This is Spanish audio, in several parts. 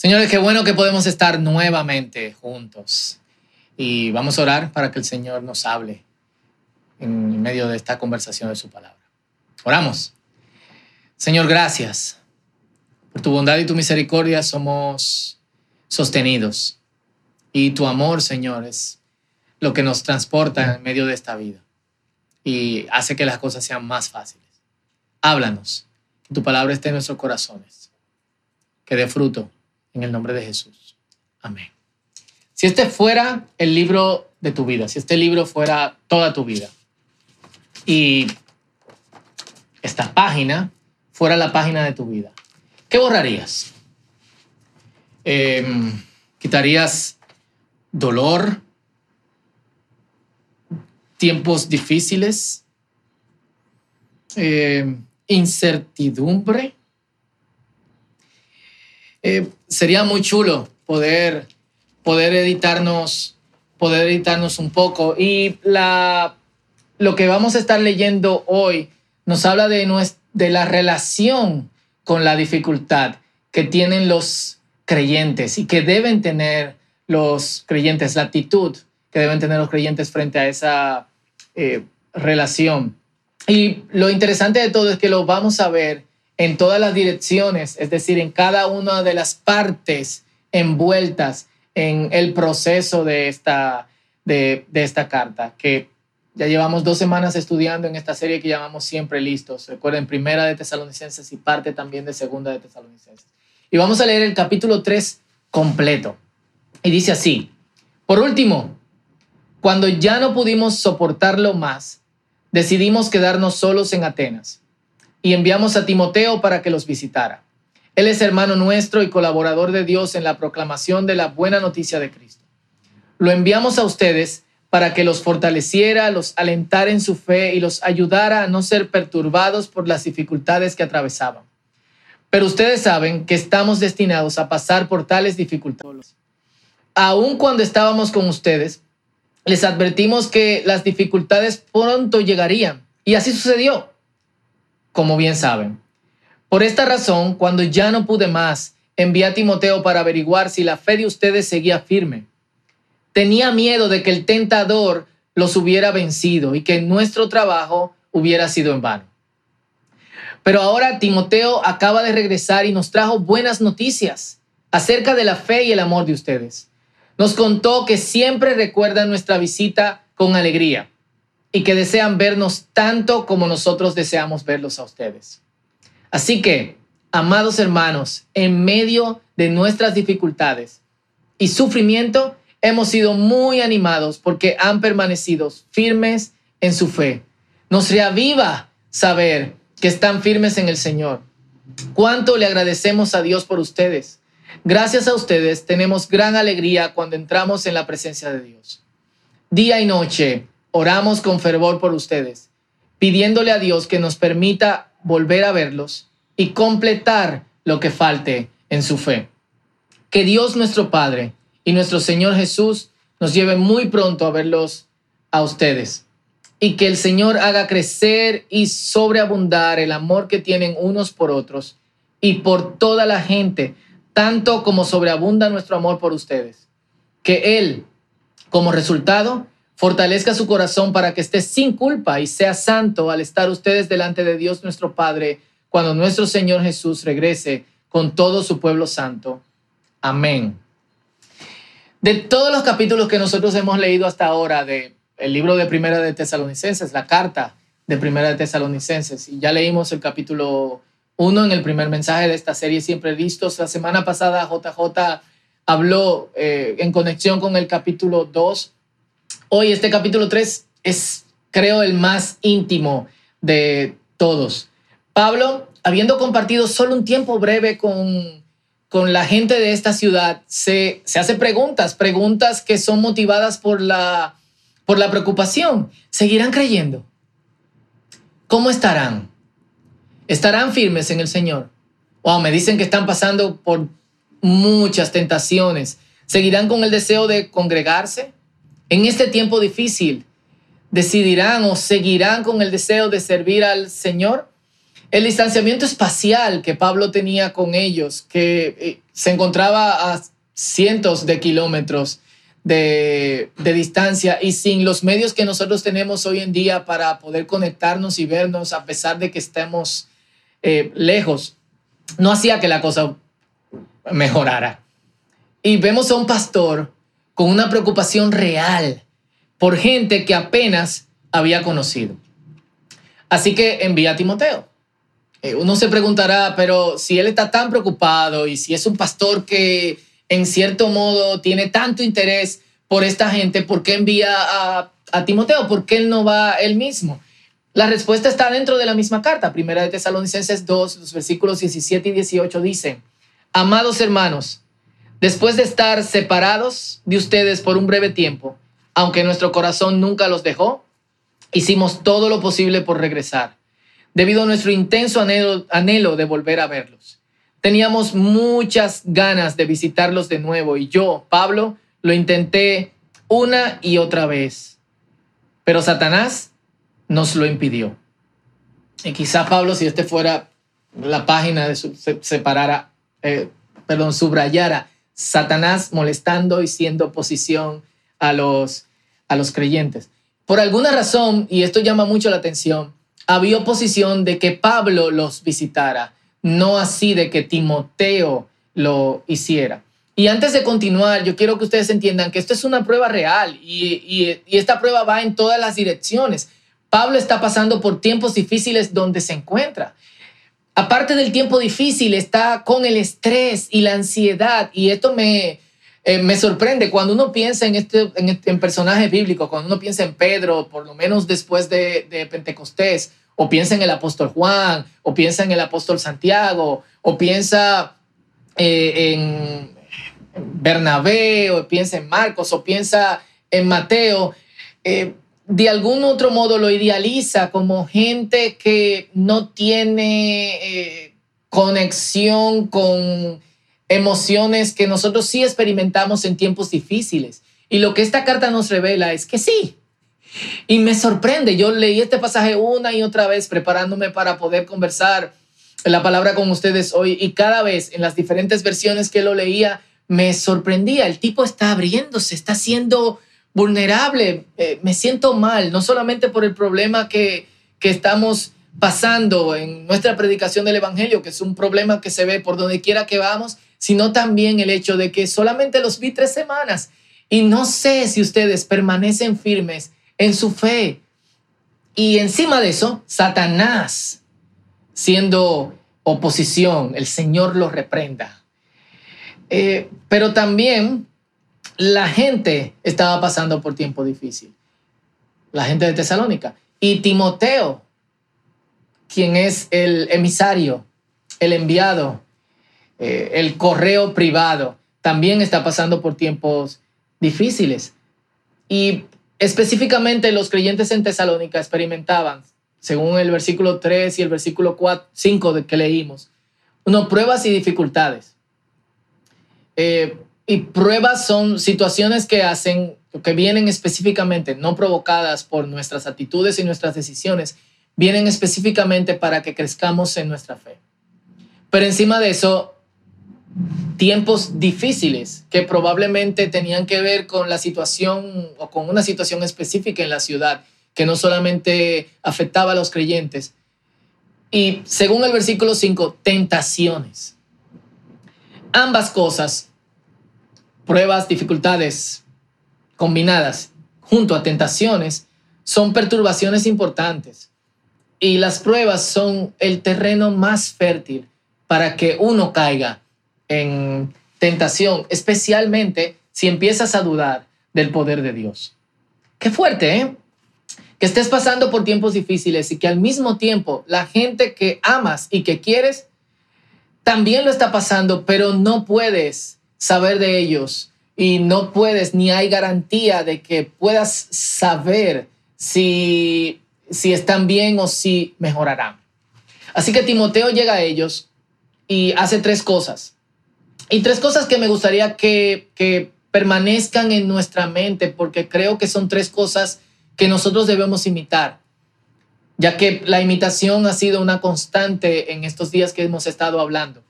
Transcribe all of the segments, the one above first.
Señores, qué bueno que podemos estar nuevamente juntos. Y vamos a orar para que el Señor nos hable en medio de esta conversación de su palabra. Oramos. Señor, gracias. Por tu bondad y tu misericordia somos sostenidos. Y tu amor, Señor, es lo que nos transporta en medio de esta vida y hace que las cosas sean más fáciles. Háblanos, que tu palabra esté en nuestros corazones, que dé fruto en el nombre de Jesús. Amén. Si este fuera el libro de tu vida, si este libro fuera toda tu vida y esta página fuera la página de tu vida, ¿qué borrarías? Em, ¿Quitarías dolor? ¿Tiempos difíciles? Em, ¿Incertidumbre? Eh, sería muy chulo poder, poder editarnos poder editarnos un poco y la, lo que vamos a estar leyendo hoy nos habla de, de la relación con la dificultad que tienen los creyentes y que deben tener los creyentes, la actitud que deben tener los creyentes frente a esa eh, relación. Y lo interesante de todo es que lo vamos a ver en todas las direcciones, es decir, en cada una de las partes envueltas en el proceso de esta, de, esta carta, que ya llevamos dos semanas estudiando en esta serie que llamamos Siempre Listos. Recuerden, primera de Tesalonicenses y parte también de segunda de Tesalonicenses. Y vamos a leer el capítulo 3 completo. Y dice así, por último, cuando ya no pudimos soportarlo más, decidimos quedarnos solos en Atenas y enviamos a Timoteo para que los visitara. Él es hermano nuestro y colaborador de Dios en la proclamación de la buena noticia de Cristo. Lo enviamos a ustedes para que los fortaleciera, los alentara en su fe y los ayudara a no ser perturbados por las dificultades que atravesaban. Pero ustedes saben que estamos destinados a pasar por tales dificultades. Aun cuando estábamos con ustedes, les advertimos que las dificultades pronto llegarían. Y así sucedió como bien saben. Por esta razón, cuando ya no pude más, envié a Timoteo para averiguar si la fe de ustedes seguía firme. Tenía miedo de que el tentador los hubiera vencido y que nuestro trabajo hubiera sido en vano. Pero ahora Timoteo acaba de regresar y nos trajo buenas noticias acerca de la fe y el amor de ustedes. Nos contó que siempre recuerdan nuestra visita con alegría y que desean vernos tanto como nosotros deseamos verlos a ustedes. Así que, amados hermanos, en medio de nuestras dificultades y sufrimiento, hemos sido muy animados porque han permanecido firmes en su fe. Nos reaviva saber que están firmes en el Señor. Cuánto le agradecemos a Dios por ustedes. Gracias a ustedes tenemos gran alegría cuando entramos en la presencia de Dios. Día y noche oramos con fervor por ustedes, pidiéndole a Dios que nos permita volver a verlos y completar lo que falte en su fe. Que Dios nuestro Padre y nuestro Señor Jesús nos lleve muy pronto a verlos a ustedes y que el Señor haga crecer y sobreabundar el amor que tienen unos por otros y por toda la gente, tanto como sobreabunda nuestro amor por ustedes. Que Él, como resultado, fortalezca su corazón para que esté sin culpa y sea santo al estar ustedes delante de Dios nuestro Padre cuando nuestro Señor Jesús regrese con todo su pueblo santo. Amén. De todos los capítulos que nosotros hemos leído hasta ahora de el libro de Primera de Tesalonicenses, la carta de Primera de Tesalonicenses, y ya leímos el capítulo 1 en el primer mensaje de esta serie Siempre Listos. La semana pasada JJ habló eh, en conexión con el capítulo 2 Hoy este capítulo 3 es, creo, el más íntimo de todos. Pablo, habiendo compartido solo un tiempo breve con, con la gente de esta ciudad, se, se hace preguntas, preguntas que son motivadas por la, por la preocupación. ¿Seguirán creyendo? ¿Cómo estarán? ¿Estarán firmes en el Señor? Wow, me dicen que están pasando por muchas tentaciones. ¿Seguirán con el deseo de congregarse? En este tiempo difícil, decidirán o seguirán con el deseo de servir al Señor. El distanciamiento espacial que Pablo tenía con ellos, que eh, se encontraba a cientos de kilómetros de, distancia y sin los medios que nosotros tenemos hoy en día para poder conectarnos y vernos a pesar de que estemos eh, lejos, no hacía que la cosa mejorara. Y vemos a un pastor con una preocupación real por gente que apenas había conocido. Así que envía a Timoteo. Eh, uno se preguntará, pero si él está tan preocupado y si es un pastor que en cierto modo tiene tanto interés por esta gente, ¿por qué envía a, Timoteo? ¿Por qué él no va él mismo? La respuesta está dentro de la misma carta. Primera de Tesalonicenses 2, los versículos 17 y 18 dicen, Amados hermanos, después de estar separados de ustedes por un breve tiempo, aunque nuestro corazón nunca los dejó, hicimos todo lo posible por regresar, debido a nuestro intenso anhelo, de volver a verlos. Teníamos muchas ganas de visitarlos de nuevo y yo, Pablo, lo intenté una y otra vez, pero Satanás nos lo impidió. Y quizá Pablo, si este fuera la página de su, separara, eh, perdón, subrayara Satanás molestando y siendo oposición a los, a los creyentes. Por alguna razón, y esto llama mucho la atención, había oposición de que Pablo los visitara, no así de que Timoteo lo hiciera. Y antes de continuar, yo quiero que ustedes entiendan que esto es una prueba real y, y, esta prueba va en todas las direcciones. Pablo está pasando por tiempos difíciles donde se encuentra. Aparte del tiempo difícil, está con el estrés y la ansiedad. Y esto me, eh, me sorprende. Cuando uno piensa en, este, en, este, personajes bíblicos, cuando uno piensa en Pedro, por lo menos después de, de, Pentecostés, o piensa en el apóstol Juan, o piensa en el apóstol Santiago, o piensa eh, en Bernabé, o piensa en Marcos, o piensa en Mateo, eh, de algún otro modo lo idealiza como gente que no tiene conexión con emociones que nosotros sí experimentamos en tiempos difíciles. Y lo que esta carta nos revela es que sí. Y me sorprende, yo leí este pasaje una y otra vez preparándome para poder conversar la palabra con ustedes hoy y cada vez en las diferentes versiones que lo leía me sorprendía. El tipo está abriéndose, está siendo vulnerable, eh, me siento mal, no solamente por el problema que, que estamos pasando en nuestra predicación del Evangelio, que es un problema que se ve por donde quiera que vamos, sino también el hecho de que solamente los vi tres semanas y no sé si ustedes permanecen firmes en su fe. Y encima de eso, Satanás, siendo oposición, el Señor lo reprenda. Eh, pero también la gente estaba pasando por tiempo difícil. La gente de Tesalónica. Y Timoteo, quien es el emisario, el enviado, eh, el correo privado también está pasando por tiempos difíciles. Y específicamente los creyentes en Tesalónica experimentaban, según el versículo 3 y el versículo 4, 5 de que leímos, uno, pruebas y dificultades. Eh, y pruebas son situaciones que hacen, que vienen específicamente, no provocadas por nuestras actitudes y nuestras decisiones, vienen específicamente para que crezcamos en nuestra fe. Pero encima de eso, tiempos difíciles que probablemente tenían que ver con la situación o con una situación específica en la ciudad que no solamente afectaba a los creyentes. Y según el versículo 5, tentaciones. Ambas cosas, pruebas, dificultades combinadas junto a tentaciones, son perturbaciones importantes. Y las pruebas son el terreno más fértil para que uno caiga en tentación, especialmente si empiezas a dudar del poder de Dios. Qué fuerte, ¿eh? Que estés pasando por tiempos difíciles y que al mismo tiempo la gente que amas y que quieres también lo está pasando, pero no puedes saber de ellos y no puedes ni hay garantía de que puedas saber si, si están bien o si mejorarán. Así que Timoteo llega a ellos y hace tres cosas. Y tres cosas que me gustaría que, que permanezcan en nuestra mente, porque creo que son tres cosas que nosotros debemos imitar. ya que la imitación ha sido una constante en estos días que hemos estado hablando.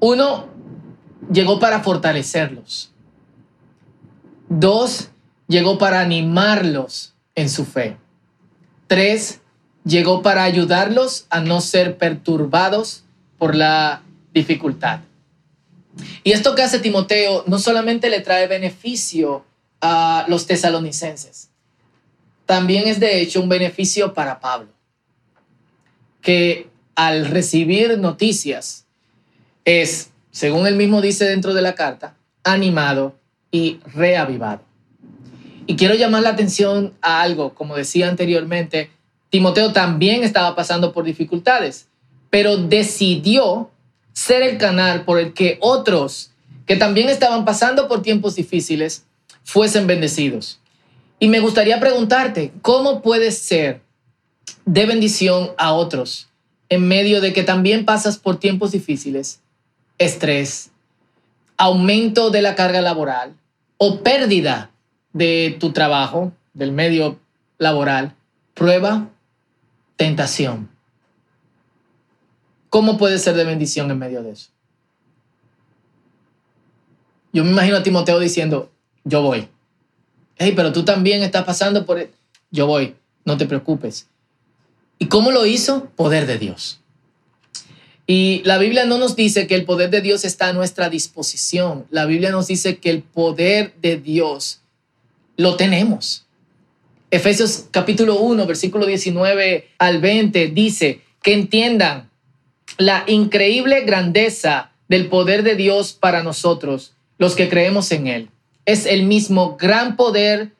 Uno, llegó para fortalecerlos. Dos, llegó para animarlos en su fe. Tres, llegó para ayudarlos a no ser perturbados por la dificultad. Y esto que hace Timoteo no solamente le trae beneficio a los tesalonicenses, también es de hecho un beneficio para Pablo, que al recibir noticias es, según él mismo dice dentro de la carta, animado y reavivado. Y quiero llamar la atención a algo, como decía anteriormente, Timoteo también estaba pasando por dificultades, pero decidió ser el canal por el que otros que también estaban pasando por tiempos difíciles fuesen bendecidos. Y me gustaría preguntarte, ¿cómo puedes ser de bendición a otros en medio de que también pasas por tiempos difíciles, estrés, aumento de la carga laboral o pérdida de tu trabajo, del medio laboral, prueba, tentación? ¿Cómo puedes ser de bendición en medio de eso? Yo me imagino a Timoteo diciendo, yo voy hey, pero tú también estás pasando por... E-". Yo voy, no te preocupes. ¿Y cómo lo hizo? Poder de Dios. Y la Biblia no nos dice que el poder de Dios está a nuestra disposición. La Biblia nos dice que el poder de Dios lo tenemos. Efesios capítulo 1, versículo 19 al 20 dice que entiendan la increíble grandeza del poder de Dios para nosotros, los que creemos en Él es el mismo gran poder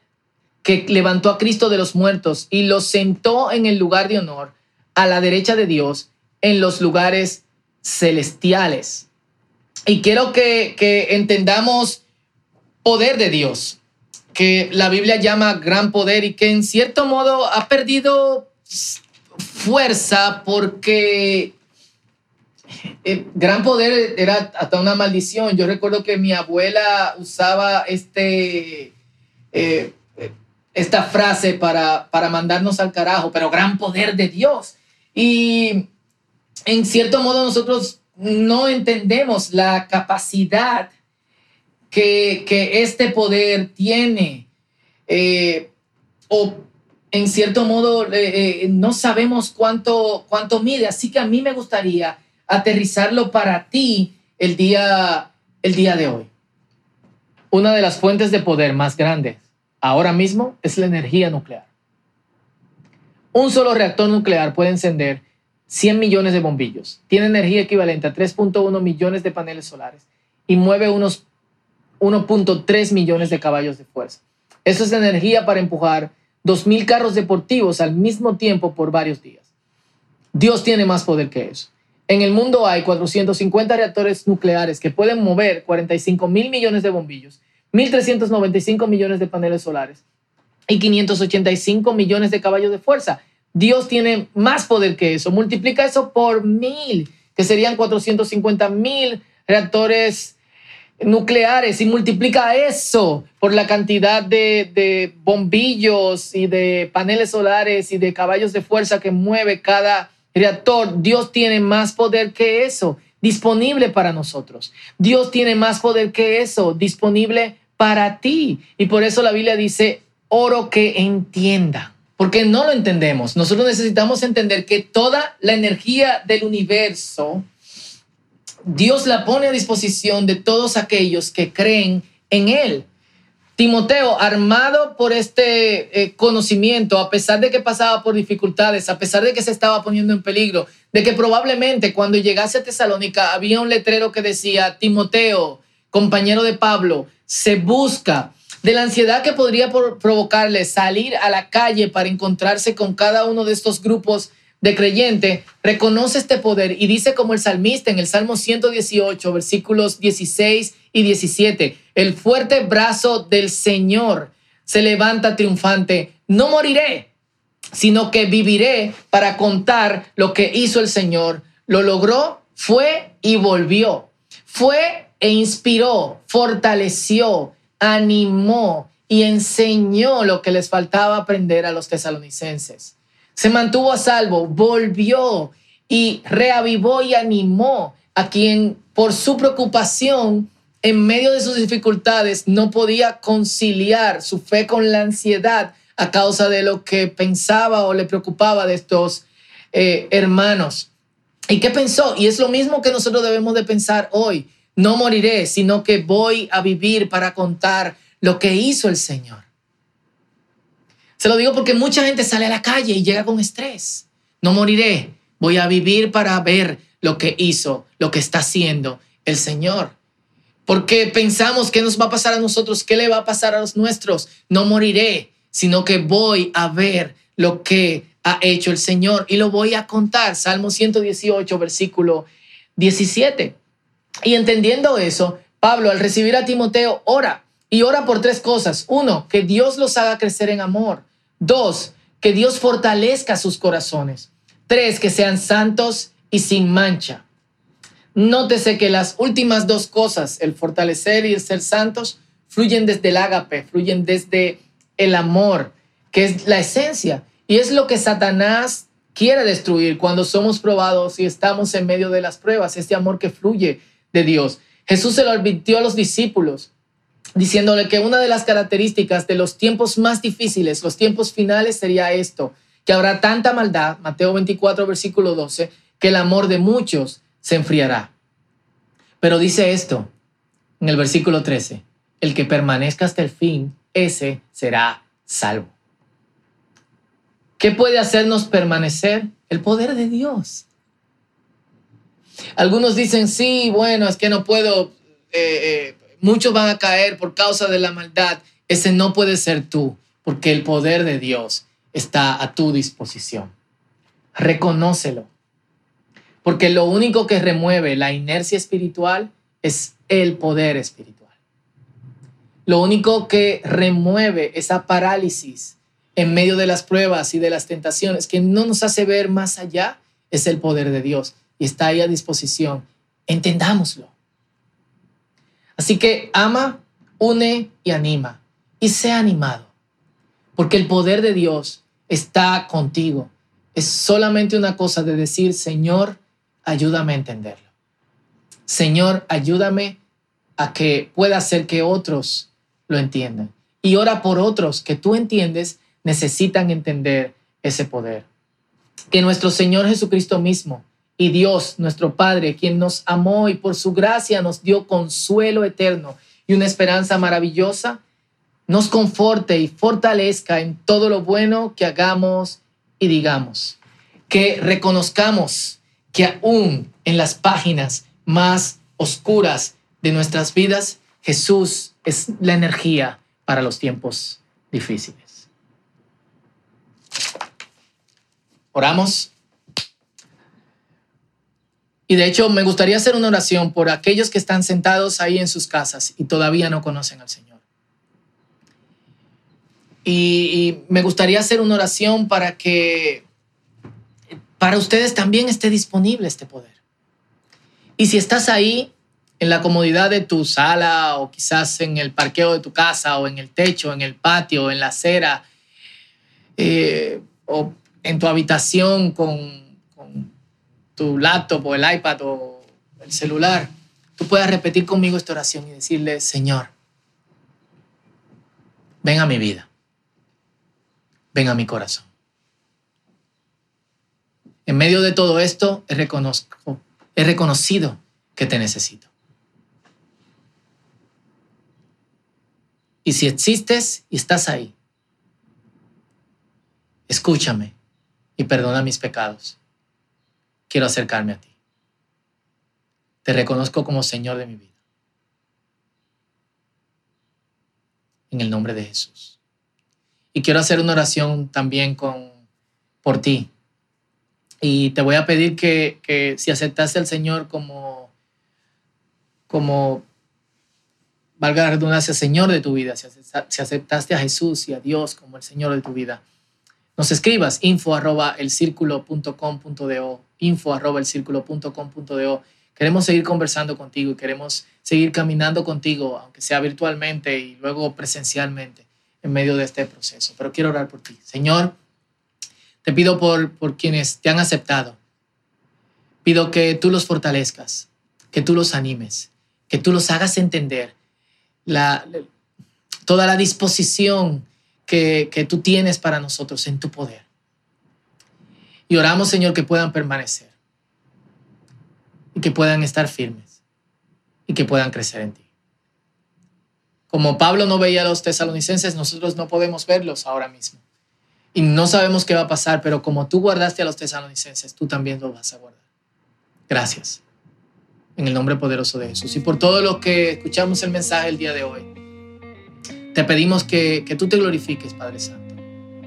que levantó a Cristo de los muertos y lo sentó en el lugar de honor a la derecha de Dios en los lugares celestiales. Y quiero que, que entendamos poder de Dios, que la Biblia llama gran poder y que en cierto modo ha perdido fuerza porque el gran poder era hasta una maldición. Yo recuerdo que mi abuela usaba este, eh, esta frase para, para mandarnos al carajo, pero gran poder de Dios. Y en cierto modo nosotros no entendemos la capacidad que, que este poder tiene. Eh, o en cierto modo eh, no sabemos cuánto, cuánto mide. Así que a mí me gustaría aterrizarlo para ti el día, el día de hoy. Una de las fuentes de poder más grandes ahora mismo es la energía nuclear. Un solo reactor nuclear puede encender 100 millones de bombillos. Tiene energía equivalente a 3.1 millones de paneles solares y mueve unos 1.3 millones de caballos de fuerza. Eso es energía para empujar 2.000 carros deportivos al mismo tiempo por varios días. Dios tiene más poder que eso. En el mundo hay 450 reactores nucleares que pueden mover 45 mil millones de bombillos, 1.395 millones de paneles solares y 585 millones de caballos de fuerza. Dios tiene más poder que eso. Multiplica eso por mil, que serían 450 mil reactores nucleares y multiplica eso por la cantidad de, bombillos y de paneles solares y de caballos de fuerza que mueve cada reactor, Dios tiene más poder que eso disponible para nosotros. Dios tiene más poder que eso disponible para ti. Y por eso la Biblia dice, oro que entienda. Porque no lo entendemos. Nosotros necesitamos entender que toda la energía del universo, Dios la pone a disposición de todos aquellos que creen en Él. Timoteo, armado por este eh, conocimiento, a pesar de que pasaba por dificultades, a pesar de que se estaba poniendo en peligro, de que probablemente cuando llegase a Tesalónica había un letrero que decía, Timoteo, compañero de Pablo, se busca de la ansiedad que podría provocarle salir a la calle para encontrarse con cada uno de estos grupos de creyente, reconoce este poder y dice como el salmista en el Salmo 118, versículos 16 y 17, el fuerte brazo del Señor se levanta triunfante. No moriré, sino que viviré para contar lo que hizo el Señor. Lo logró, fue y volvió. Fue e inspiró, fortaleció, animó y enseñó lo que les faltaba aprender a los tesalonicenses. se mantuvo a salvo, volvió y reavivó y animó a quien por su preocupación en medio de sus dificultades no podía conciliar su fe con la ansiedad a causa de lo que pensaba o le preocupaba de estos eh, hermanos. ¿Y qué pensó? Y es lo mismo que nosotros debemos de pensar hoy. No moriré, sino que voy a vivir para contar lo que hizo el Señor. Se lo digo porque mucha gente sale a la calle y llega con estrés. No moriré, voy a vivir para ver lo que hizo, lo que está haciendo el Señor. Porque pensamos qué nos va a pasar a nosotros, qué le va a pasar a los nuestros. No moriré, sino que voy a ver lo que ha hecho el Señor y lo voy a contar. Salmo 118, versículo 17. Y entendiendo eso, Pablo al recibir a Timoteo ora y ora por tres cosas. Uno, que Dios los haga crecer en amor. Dos, que Dios fortalezca sus corazones. Tres, que sean santos y sin mancha. Nótese que las últimas dos cosas, el fortalecer y el ser santos, fluyen desde el ágape, fluyen desde el amor, que es la esencia. Y es lo que Satanás quiere destruir cuando somos probados y estamos en medio de las pruebas, este amor que fluye de Dios. Jesús se lo advirtió a los discípulos, diciéndole que una de las características de los tiempos más difíciles, los tiempos finales, sería esto, que habrá tanta maldad, Mateo 24, versículo 12, que el amor de muchos se enfriará. Pero dice esto en el versículo 13, el que permanezca hasta el fin, ese será salvo. ¿Qué puede hacernos permanecer? El poder de Dios. Algunos dicen, sí, bueno, es que no puedo, eh, eh, muchos van a caer por causa de la maldad. Ese no puede ser tú, porque el poder de Dios está a tu disposición. Reconócelo. Porque lo único que remueve la inercia espiritual es el poder espiritual. Lo único que remueve esa parálisis en medio de las pruebas y de las tentaciones que no nos hace ver más allá es el poder de Dios y está ahí a disposición. Entendámoslo. Así que ama, une y anima y sea animado, porque el poder de Dios está contigo. Es solamente una cosa de decir, Señor, ayúdame a entenderlo. Señor, ayúdame a que pueda hacer que otros lo entiendan. Y ora por otros que tú entiendes necesitan entender ese poder. Que nuestro Señor Jesucristo mismo y Dios, nuestro Padre, quien nos amó y por su gracia nos dio consuelo eterno y una esperanza maravillosa, nos conforte y fortalezca en todo lo bueno que hagamos y digamos. Que reconozcamos que aún en las páginas más oscuras de nuestras vidas, Jesús es la energía para los tiempos difíciles. Oramos. Y de hecho, me gustaría hacer una oración por aquellos que están sentados ahí en sus casas y todavía no conocen al Señor. Y, me gustaría hacer una oración para que para ustedes también esté disponible este poder. Y si estás ahí en la comodidad de tu sala o quizás en el parqueo de tu casa o en el techo, en el patio, en la acera eh, o en tu habitación con, con tu laptop o el iPad o el celular, tú puedas repetir conmigo esta oración y decirle, Señor, ven a mi vida, ven a mi corazón. En medio de todo esto, he, he reconocido que te necesito. Y si existes y estás ahí, escúchame y perdona mis pecados. Quiero acercarme a ti. Te reconozco como Señor de mi vida. En el nombre de Jesús. Y quiero hacer una oración también con, por ti, y te voy a pedir que, si aceptaste al Señor como, como, valga la redundancia, Señor de tu vida, si aceptaste a Jesús y a Dios como el Señor de tu vida, nos escribas info arroba el info arroba el Queremos seguir conversando contigo y queremos seguir caminando contigo, aunque sea virtualmente y luego presencialmente en medio de este proceso. Pero quiero orar por ti. Señor, Te pido por, por quienes te han aceptado. Pido que tú los fortalezcas, que tú los animes, que tú los hagas entender la, toda la disposición que, tú tienes para nosotros en tu poder. Y oramos, Señor, que puedan permanecer y que puedan estar firmes y que puedan crecer en ti. Como Pablo no veía a los tesalonicenses, nosotros no podemos verlos ahora mismo. Y no sabemos qué va a pasar, pero como tú guardaste a los tesalonicenses, tú también los vas a guardar. Gracias. En el nombre poderoso de Jesús. Y por todo lo que escuchamos el mensaje el día de hoy, te pedimos que, que tú te glorifiques, Padre Santo,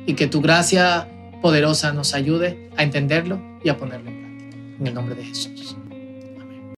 y que tu gracia poderosa nos ayude a entenderlo y a ponerlo en práctica. En el nombre de Jesús.